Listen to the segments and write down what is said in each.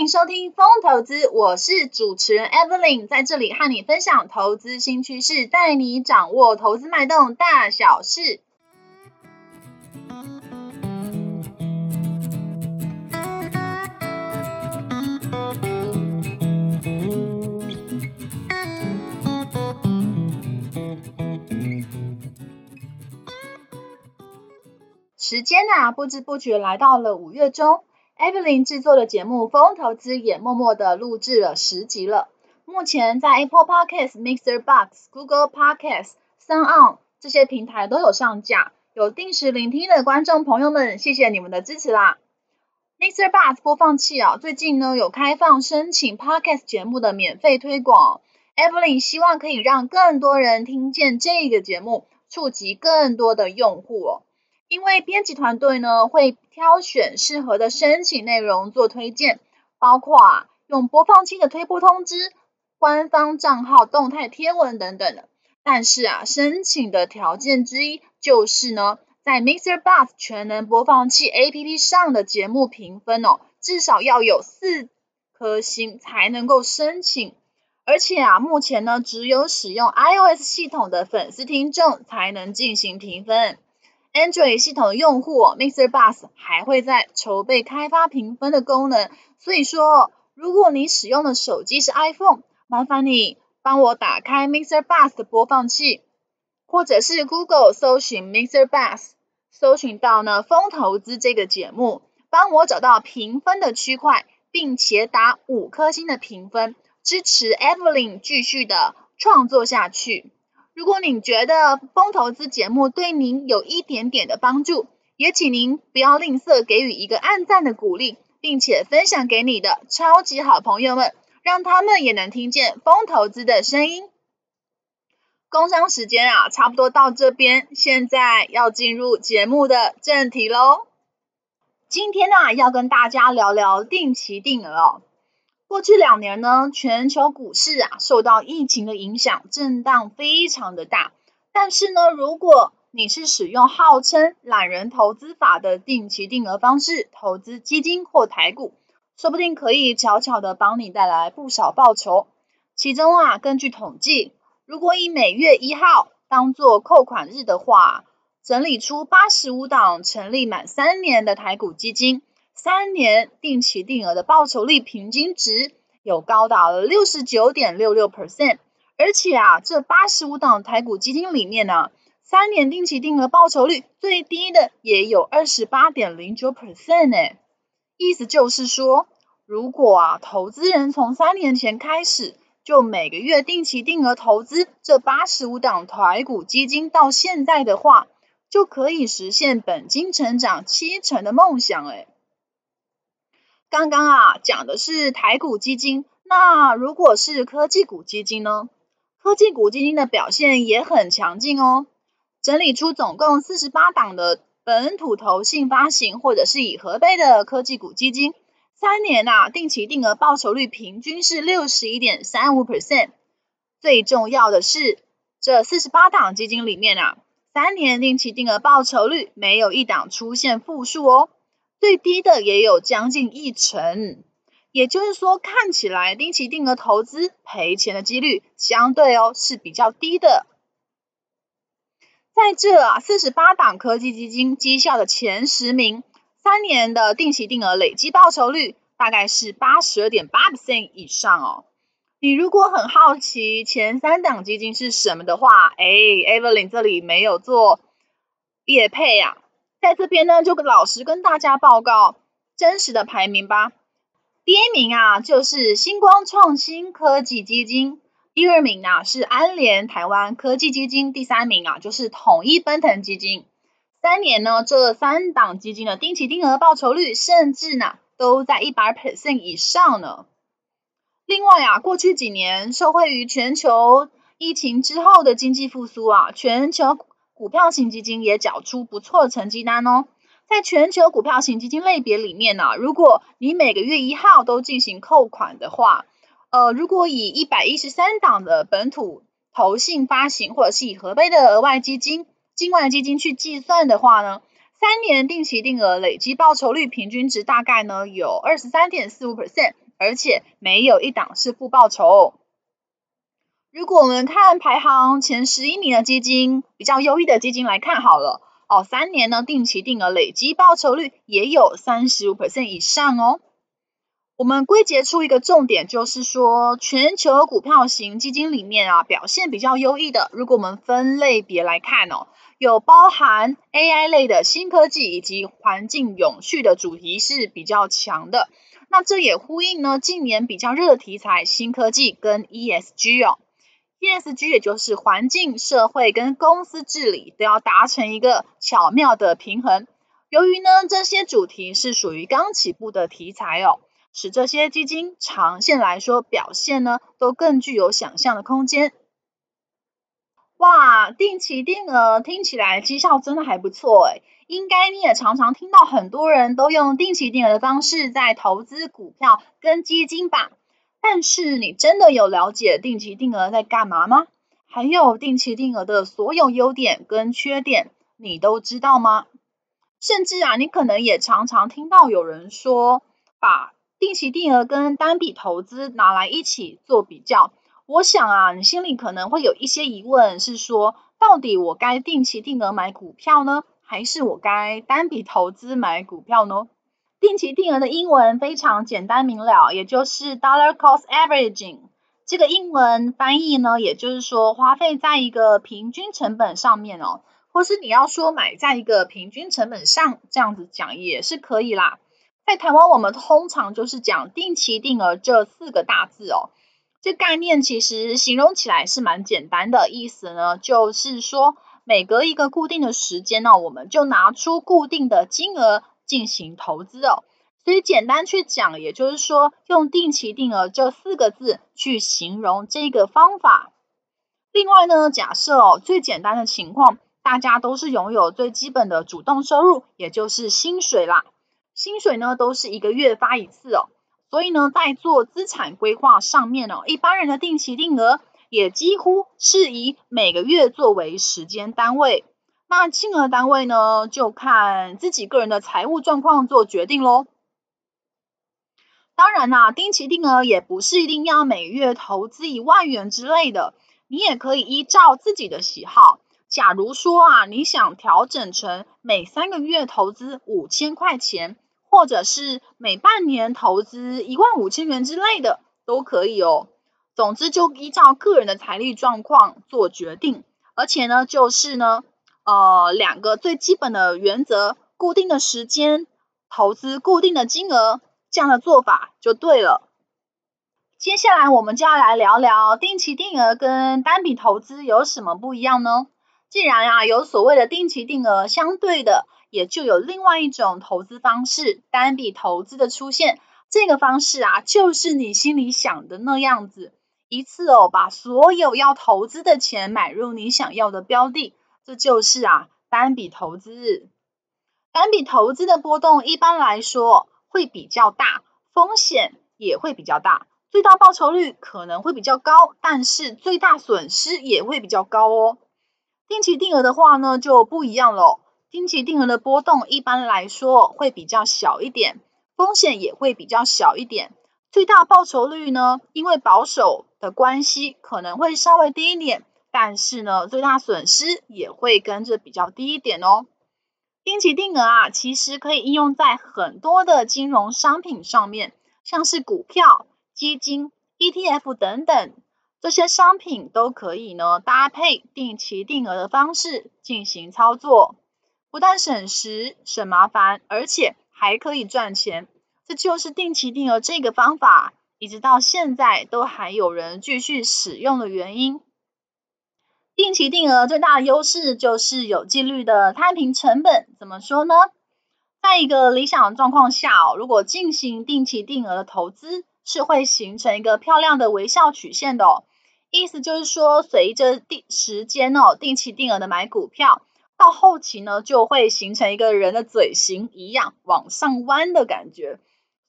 迎收听风投资，我是主持人 Evelyn，在这里和你分享投资新趋势，带你掌握投资脉动大小事。时间啊，不知不觉来到了五月中。Evelyn 制作的节目《风投资》也默默的录制了十集了。目前在 Apple Podcast、Mixer Box、Google Podcast、SoundOn 这些平台都有上架。有定时聆听的观众朋友们，谢谢你们的支持啦！Mixer Box 播放器啊，最近呢有开放申请 Podcast 节目的免费推广。Evelyn 希望可以让更多人听见这个节目，触及更多的用户哦。因为编辑团队呢会挑选适合的申请内容做推荐，包括啊用播放器的推播通知、官方账号动态贴文等等的。但是啊，申请的条件之一就是呢，在 MixerBox 全能播放器 APP 上的节目评分哦，至少要有四颗星才能够申请。而且啊，目前呢只有使用 iOS 系统的粉丝听众才能进行评分。Android 系统用户 Mr. Bus 还会在筹备开发评分的功能。所以说，如果你使用的手机是 iPhone，麻烦你帮我打开 Mr. Bus 的播放器，或者是 Google 搜寻 Mr. Bass，搜寻到呢风投资这个节目，帮我找到评分的区块，并且打五颗星的评分，支持 Evelyn 继续的创作下去。如果您觉得风投资节目对您有一点点的帮助，也请您不要吝啬给予一个按赞的鼓励，并且分享给你的超级好朋友们，让他们也能听见风投资的声音。工商时间啊，差不多到这边，现在要进入节目的正题喽。今天呢、啊，要跟大家聊聊定期定额哦。过去两年呢，全球股市啊受到疫情的影响，震荡非常的大。但是呢，如果你是使用号称懒人投资法的定期定额方式投资基金或台股，说不定可以悄悄的帮你带来不少报酬。其中啊，根据统计，如果以每月一号当做扣款日的话，整理出八十五档成立满三年的台股基金。三年定期定额的报酬率平均值有高达了六十九点六六 percent，而且啊，这八十五档台股基金里面呢、啊，三年定期定额报酬率最低的也有二十八点零九 percent 呢。意思就是说，如果啊，投资人从三年前开始就每个月定期定额投资这八十五档台股基金到现在的话，就可以实现本金成长七成的梦想诶。刚刚啊讲的是台股基金，那如果是科技股基金呢？科技股基金的表现也很强劲哦，整理出总共四十八档的本土投信发行或者是已核备的科技股基金，三年啊定期定额报酬率平均是六十一点三五 percent。最重要的是，这四十八档基金里面啊，三年定期定额报酬率没有一档出现负数哦。最低的也有将近一成，也就是说，看起来定期定额投资赔钱的几率相对哦是比较低的。在这啊，四十八档科技基金绩效的前十名，三年的定期定额累计报酬率大概是八十二点八 percent 以上哦。你如果很好奇前三档基金是什么的话，哎，Evelyn 这里没有做业配、啊。在这边呢，就老实跟大家报告真实的排名吧。第一名啊，就是星光创新科技基金；第二名啊，是安联台湾科技基金；第三名啊，就是统一奔腾基金。三年呢，这三档基金的定期定额报酬率，甚至呢，都在一百 percent 以上呢。另外啊，过去几年受惠于全球疫情之后的经济复苏啊，全球。股票型基金也缴出不错的成绩单哦。在全球股票型基金类别里面呢，如果你每个月一号都进行扣款的话，呃，如果以一百一十三档的本土投信发行或者是以合备的额外基金、境外基金去计算的话呢，三年定期定额累积报酬率平均值大概呢有二十三点四五 percent，而且没有一档是负报酬。如果我们看排行前十一名的基金，比较优异的基金来看好了哦，三年呢定期定额累积报酬率也有三十五 percent 以上哦。我们归结出一个重点，就是说全球股票型基金里面啊，表现比较优异的，如果我们分类别来看哦，有包含 AI 类的新科技以及环境永续的主题是比较强的。那这也呼应呢近年比较热的题材，新科技跟 ESG 哦，ESG 也就是环境、社会跟公司治理都要达成一个巧妙的平衡。由于呢这些主题是属于刚起步的题材哦。使这些基金长线来说表现呢，都更具有想象的空间。哇，定期定额听起来绩效真的还不错诶，应该你也常常听到很多人都用定期定额的方式在投资股票跟基金吧？但是你真的有了解定期定额在干嘛吗？还有定期定额的所有优点跟缺点，你都知道吗？甚至啊，你可能也常常听到有人说，把定期定额跟单笔投资拿来一起做比较，我想啊，你心里可能会有一些疑问，是说到底我该定期定额买股票呢，还是我该单笔投资买股票呢？定期定额的英文非常简单明了，也就是 dollar cost averaging。这个英文翻译呢，也就是说花费在一个平均成本上面哦，或是你要说买在一个平均成本上，这样子讲也是可以啦。在台湾，我们通常就是讲定期定额这四个大字哦。这概念其实形容起来是蛮简单的，意思呢就是说每隔一个固定的时间呢，我们就拿出固定的金额进行投资哦。所以简单去讲，也就是说用定期定额这四个字去形容这个方法。另外呢，假设哦最简单的情况，大家都是拥有最基本的主动收入，也就是薪水啦。薪水呢都是一个月发一次哦，所以呢在做资产规划上面哦，一般人的定期定额也几乎是以每个月作为时间单位，那金额单位呢就看自己个人的财务状况做决定喽。当然啦，定期定额也不是一定要每月投资一万元之类的，你也可以依照自己的喜好。假如说啊，你想调整成每三个月投资五千块钱。或者是每半年投资一万五千元之类的都可以哦。总之就依照个人的财力状况做决定，而且呢，就是呢，呃，两个最基本的原则：固定的时间，投资固定的金额，这样的做法就对了。接下来我们就要来聊聊定期定额跟单笔投资有什么不一样呢？既然啊有所谓的定期定额，相对的。也就有另外一种投资方式，单笔投资的出现。这个方式啊，就是你心里想的那样子，一次哦，把所有要投资的钱买入你想要的标的，这就是啊单笔投资。单笔投资的波动一般来说会比较大，风险也会比较大，最大报酬率可能会比较高，但是最大损失也会比较高哦。定期定额的话呢，就不一样喽。定期定额的波动一般来说会比较小一点，风险也会比较小一点。最大报酬率呢，因为保守的关系，可能会稍微低一点，但是呢，最大损失也会跟着比较低一点哦。定期定额啊，其实可以应用在很多的金融商品上面，像是股票、基金、ETF 等等，这些商品都可以呢搭配定期定额的方式进行操作。不但省时省麻烦，而且还可以赚钱，这就是定期定额这个方法，一直到现在都还有人继续使用的原因。定期定额最大的优势就是有纪律的摊平成本。怎么说呢？在一个理想的状况下哦，如果进行定期定额的投资，是会形成一个漂亮的微笑曲线的哦。意思就是说，随着定时间哦，定期定额的买股票。到后期呢，就会形成一个人的嘴型一样往上弯的感觉，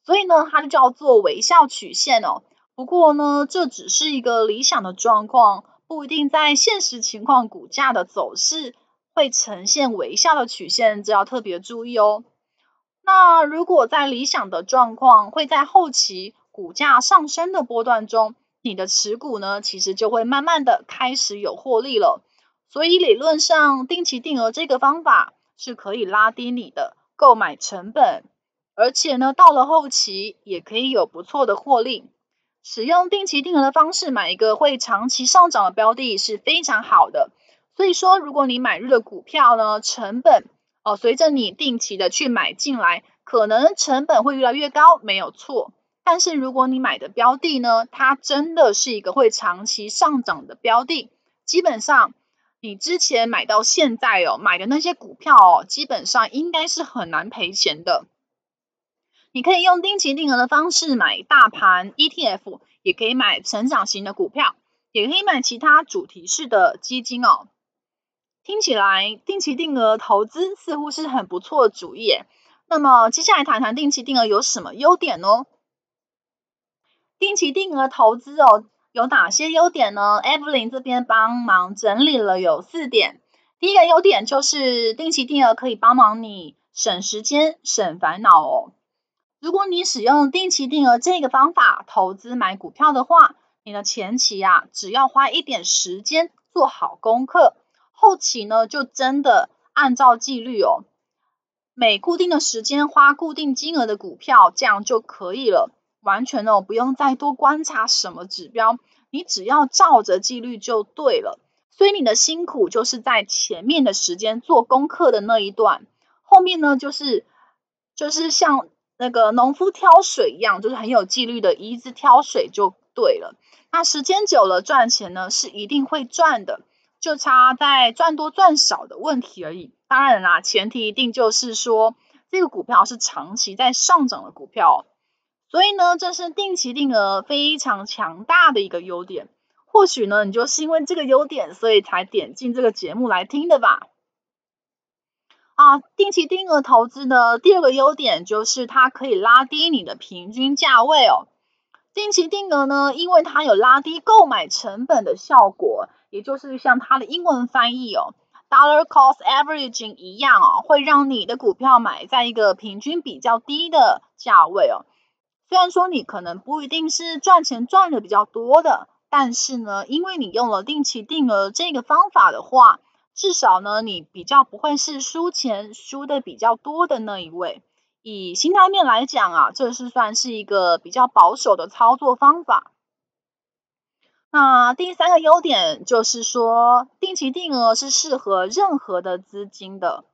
所以呢，它就叫做微笑曲线哦。不过呢，这只是一个理想的状况，不一定在现实情况股价的走势会呈现微笑的曲线，这要特别注意哦。那如果在理想的状况，会在后期股价上升的波段中，你的持股呢，其实就会慢慢的开始有获利了。所以理论上，定期定额这个方法是可以拉低你的购买成本，而且呢，到了后期也可以有不错的获利。使用定期定额的方式买一个会长期上涨的标的是非常好的。所以说，如果你买入的股票呢，成本哦，随着你定期的去买进来，可能成本会越来越高，没有错。但是如果你买的标的呢，它真的是一个会长期上涨的标的，基本上你之前买到现在哦，买的那些股票哦，基本上应该是很难赔钱的。你可以用定期定额的方式买大盘 ETF，也可以买成长型的股票，也可以买其他主题式的基金哦。听起来定期定额投资似乎是很不错的主意。那么接下来谈谈定期定额有什么优点呢？定期定额投资哦，有哪些优点呢？Evelyn 这边帮忙整理了有四点。第一个优点就是定期定额可以帮忙你省时间、省烦恼哦。如果你使用定期定额这个方法投资买股票的话，你的前期啊，只要花一点时间做好功课，后期呢就真的按照纪律哦，每固定的时间花固定金额的股票，这样就可以了，完全哦不用再多观察什么指标，你只要照着纪律就对了。所以你的辛苦就是在前面的时间做功课的那一段，后面呢就是就是像。那个农夫挑水一样，就是很有纪律的，一直挑水就对了。那时间久了，赚钱呢是一定会赚的，就差在赚多赚少的问题而已。当然啦，前提一定就是说这个股票是长期在上涨的股票。所以呢，这是定期定额非常强大的一个优点。或许呢，你就是因为这个优点，所以才点进这个节目来听的吧。啊，定期定额投资的第二个优点就是它可以拉低你的平均价位哦。定期定额呢，因为它有拉低购买成本的效果，也就是像它的英文翻译哦，dollar cost averaging 一样哦，会让你的股票买在一个平均比较低的价位哦。虽然说你可能不一定是赚钱赚的比较多的，但是呢，因为你用了定期定额这个方法的话。至少呢，你比较不会是输钱输的比较多的那一位。以心态面来讲啊，这是算是一个比较保守的操作方法。那第三个优点就是说，定期定额是适合任何的资金的。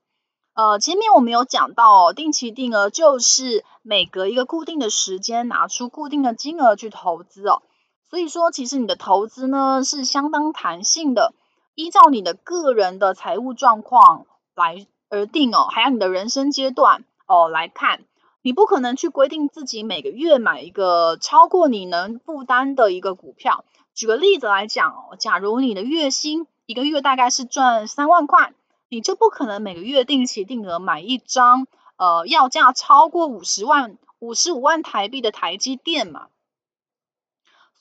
呃，前面我们有讲到，定期定额就是每隔一个固定的时间拿出固定的金额去投资哦。所以说，其实你的投资呢是相当弹性的。依照你的个人的财务状况来而定哦，还有你的人生阶段哦来看，你不可能去规定自己每个月买一个超过你能负担的一个股票。举个例子来讲哦，假如你的月薪一个月大概是赚三万块，你就不可能每个月定期定额买一张呃要价超过五十万、五十五万台币的台积电嘛。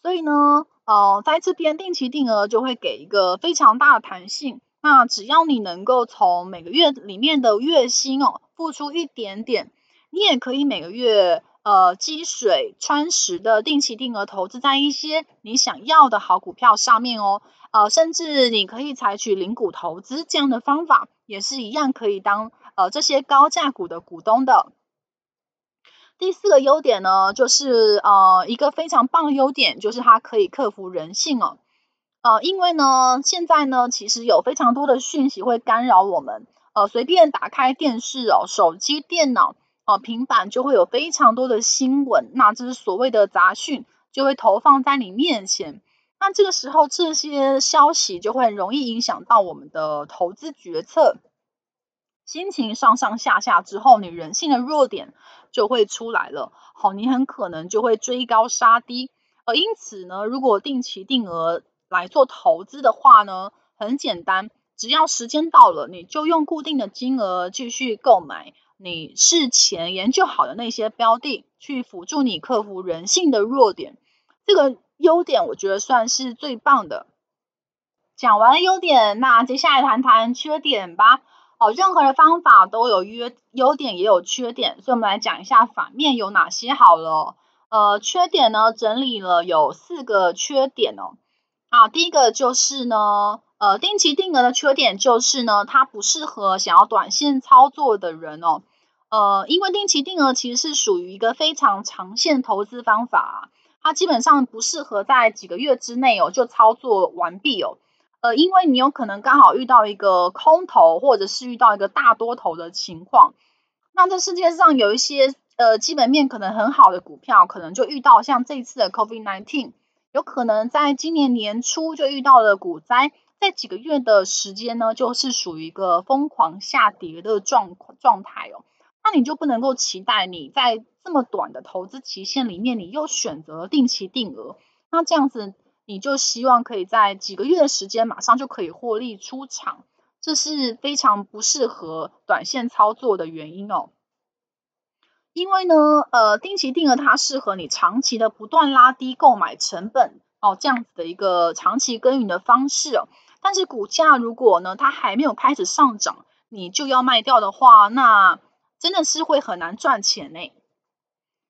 所以呢。哦，在这边定期定额就会给一个非常大的弹性。那只要你能够从每个月里面的月薪哦付出一点点，你也可以每个月呃积水穿石的定期定额投资在一些你想要的好股票上面哦。呃，甚至你可以采取零股投资这样的方法，也是一样可以当呃这些高价股的股东的。第四个优点呢，就是呃一个非常棒的优点，就是它可以克服人性哦。呃，因为呢，现在呢，其实有非常多的讯息会干扰我们。呃，随便打开电视哦，手机、电脑哦，平板就会有非常多的新闻，那这是所谓的杂讯，就会投放在你面前。那这个时候，这些消息就会很容易影响到我们的投资决策。心情上上下下之后，你人性的弱点就会出来了。好，你很可能就会追高杀低。而因此呢，如果定期定额来做投资的话呢，很简单，只要时间到了，你就用固定的金额继续购买你事前研究好的那些标的，去辅助你克服人性的弱点。这个优点我觉得算是最棒的。讲完优点，那接下来谈谈缺点吧。哦，任何的方法都有优优点，也有缺点，所以我们来讲一下反面有哪些好了。呃，缺点呢，整理了有四个缺点哦。啊，第一个就是呢，呃，定期定额的缺点就是呢，它不适合想要短线操作的人哦。呃，因为定期定额其实是属于一个非常长线投资方法，它基本上不适合在几个月之内哦就操作完毕哦。呃，因为你有可能刚好遇到一个空头，或者是遇到一个大多头的情况。那这世界上有一些呃基本面可能很好的股票，可能就遇到像这一次的 COVID-19，有可能在今年年初就遇到了股灾，在几个月的时间呢，就是属于一个疯狂下跌的状状态哦。那你就不能够期待你在这么短的投资期限里面，你又选择定期定额，那这样子你就希望可以在几个月的时间马上就可以获利出场，这是非常不适合短线操作的原因哦。因为呢，呃，定期定额它适合你长期的不断拉低购买成本哦，这样子的一个长期耕耘的方式哦。但是股价如果呢，它还没有开始上涨，你就要卖掉的话，那真的是会很难赚钱呢。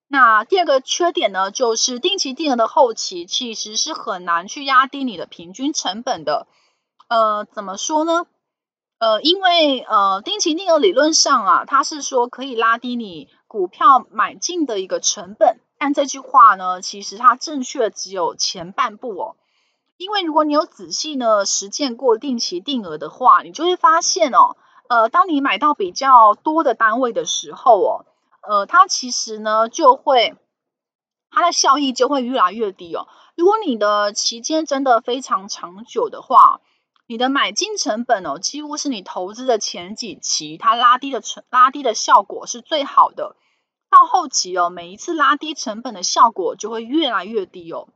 那第二个缺点呢，就是定期定额的后期其实是很难去压低你的平均成本的。呃，怎么说呢？呃，因为呃，定期定额理论上啊，它是说可以拉低你股票买进的一个成本，但这句话呢，其实它正确只有前半部哦。因为如果你有仔细呢实践过定期定额的话，你就会发现哦。呃，当你买到比较多的单位的时候哦，呃，它其实呢就会，它的效益就会越来越低哦。如果你的期间真的非常长久的话，你的买进成本哦，几乎是你投资的前几期它拉低的成拉低的效果是最好的，到后期哦，每一次拉低成本的效果就会越来越低哦。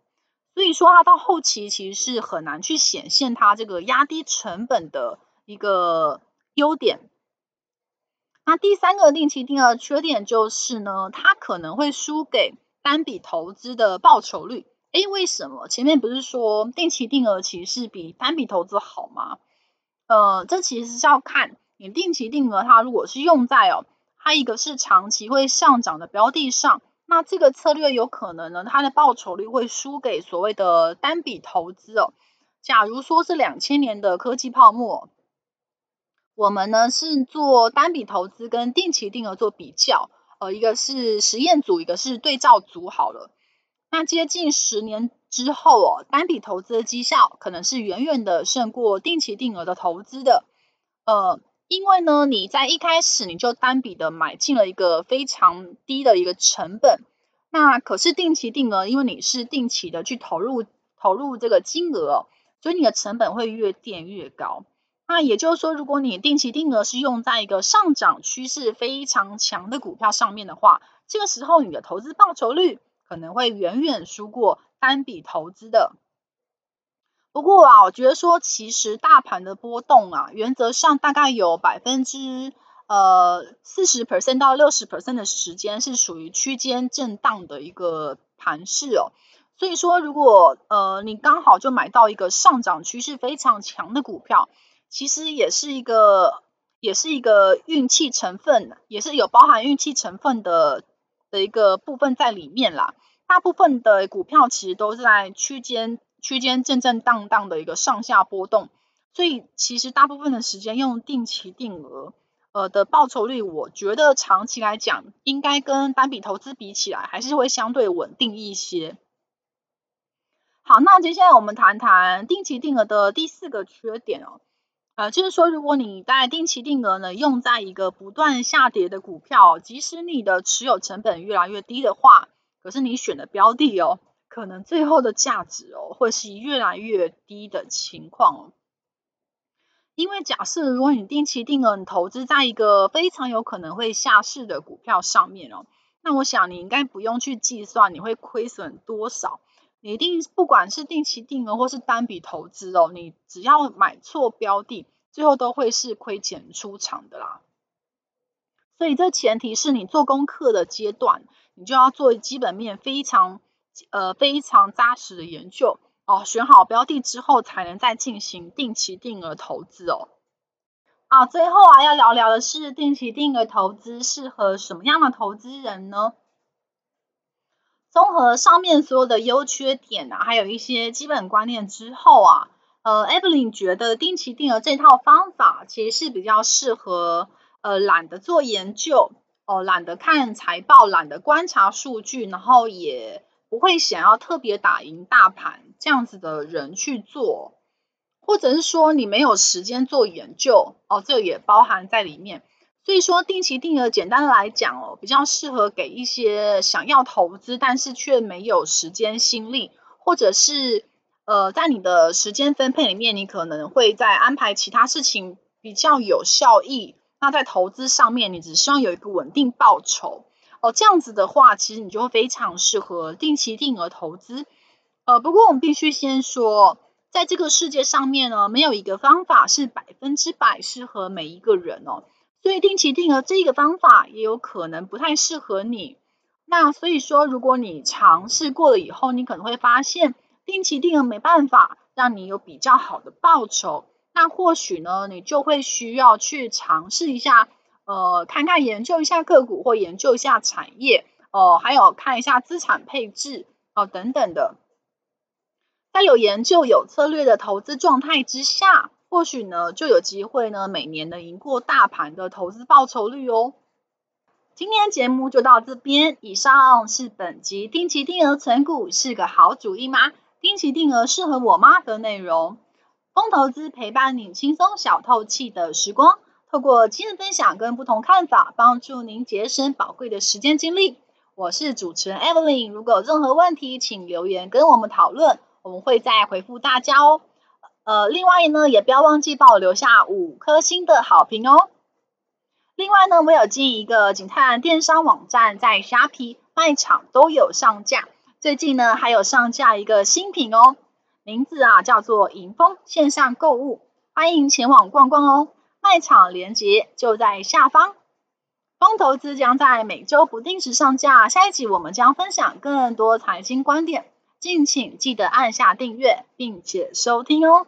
所以说它到后期其实是很难去显现它这个压低成本的一个。优点，那第三个定期定额缺点就是呢，它可能会输给单笔投资的报酬率。诶，为什么？前面不是说定期定额其实比单笔投资好吗？呃，这其实是要看你定期定额，它如果是用在哦，它一个是长期会上涨的标的上，那这个策略有可能呢，它的报酬率会输给所谓的单笔投资哦。假如说是两千年的科技泡沫。我们呢是做单笔投资跟定期定额做比较，呃，一个是实验组，一个是对照组。好了，那接近十年之后哦，单笔投资的绩效可能是远远的胜过定期定额的投资的。呃，因为呢，你在一开始你就单笔的买进了一个非常低的一个成本，那可是定期定额，因为你是定期的去投入投入这个金额，所以你的成本会越垫越高。那也就是说，如果你定期定额是用在一个上涨趋势非常强的股票上面的话，这个时候你的投资报酬率可能会远远输过单笔投资的。不过啊，我觉得说其实大盘的波动啊，原则上大概有百分之呃四十 percent 到六十 percent 的时间是属于区间震荡的一个盘势哦。所以说，如果呃你刚好就买到一个上涨趋势非常强的股票，其实也是一个，也是一个运气成分，也是有包含运气成分的的一个部分在里面啦。大部分的股票其实都是在区间区间震震荡荡的一个上下波动，所以其实大部分的时间用定期定额呃的报酬率，我觉得长期来讲，应该跟单笔投资比起来，还是会相对稳定一些。好，那接下来我们谈谈定期定额的第四个缺点哦。呃，就是说，如果你在定期定额呢，用在一个不断下跌的股票，即使你的持有成本越来越低的话，可是你选的标的哦，可能最后的价值哦，会是越来越低的情况哦。因为假设如果你定期定额你投资在一个非常有可能会下市的股票上面哦，那我想你应该不用去计算你会亏损多少。你一定不管是定期定额或是单笔投资哦，你只要买错标的，最后都会是亏钱出场的啦。所以这前提是你做功课的阶段，你就要做基本面非常呃非常扎实的研究，哦，选好标的之后才能再进行定期定额投资哦。啊，最后啊要聊聊的是定期定额投资适合什么样的投资人呢？综合上面所有的优缺点啊，还有一些基本观念之后啊，呃，Evelyn 觉得定期定额这套方法其实是比较适合呃懒得做研究哦，懒得看财报，懒得观察数据，然后也不会想要特别打赢大盘这样子的人去做，或者是说你没有时间做研究哦，这也包含在里面。所以说，定期定额简单来讲哦，比较适合给一些想要投资，但是却没有时间心力，或者是呃，在你的时间分配里面，你可能会在安排其他事情比较有效益。那在投资上面，你只希望有一个稳定报酬哦，这样子的话，其实你就会非常适合定期定额投资。呃，不过我们必须先说，在这个世界上面呢，没有一个方法是百分之百适合每一个人哦。所以定期定额这个方法也有可能不太适合你。那所以说，如果你尝试过了以后，你可能会发现定期定额没办法让你有比较好的报酬。那或许呢，你就会需要去尝试一下，呃，看看研究一下个股或研究一下产业，哦、还有看一下资产配置哦、等等的。在有研究、有策略的投资状态之下。或许呢，就有机会呢，每年能赢过大盘的投资报酬率哦。今天节目就到这边，以上是本集定期定额存股是个好主意吗？定期定额适合我吗的内容。风投资陪伴你轻松小透气的时光，透过今日分享跟不同看法，帮助您节省宝贵的时间精力。我是主持人 Evelyn，如果有任何问题，请留言跟我们讨论，我们会再回复大家哦。呃，另外呢，也不要忘记帮我留下五颗星的好评哦。另外呢，我有经营一个景泰蓝电商网站，在虾皮卖场都有上架。最近呢，还有上架一个新品哦，名字啊叫做迎风线上购物，欢迎前往逛逛哦。卖场链接就在下方。风投资将在每周不定时上架，下一集我们将分享更多财经观点。敬请记得按下订阅，并且收听哦。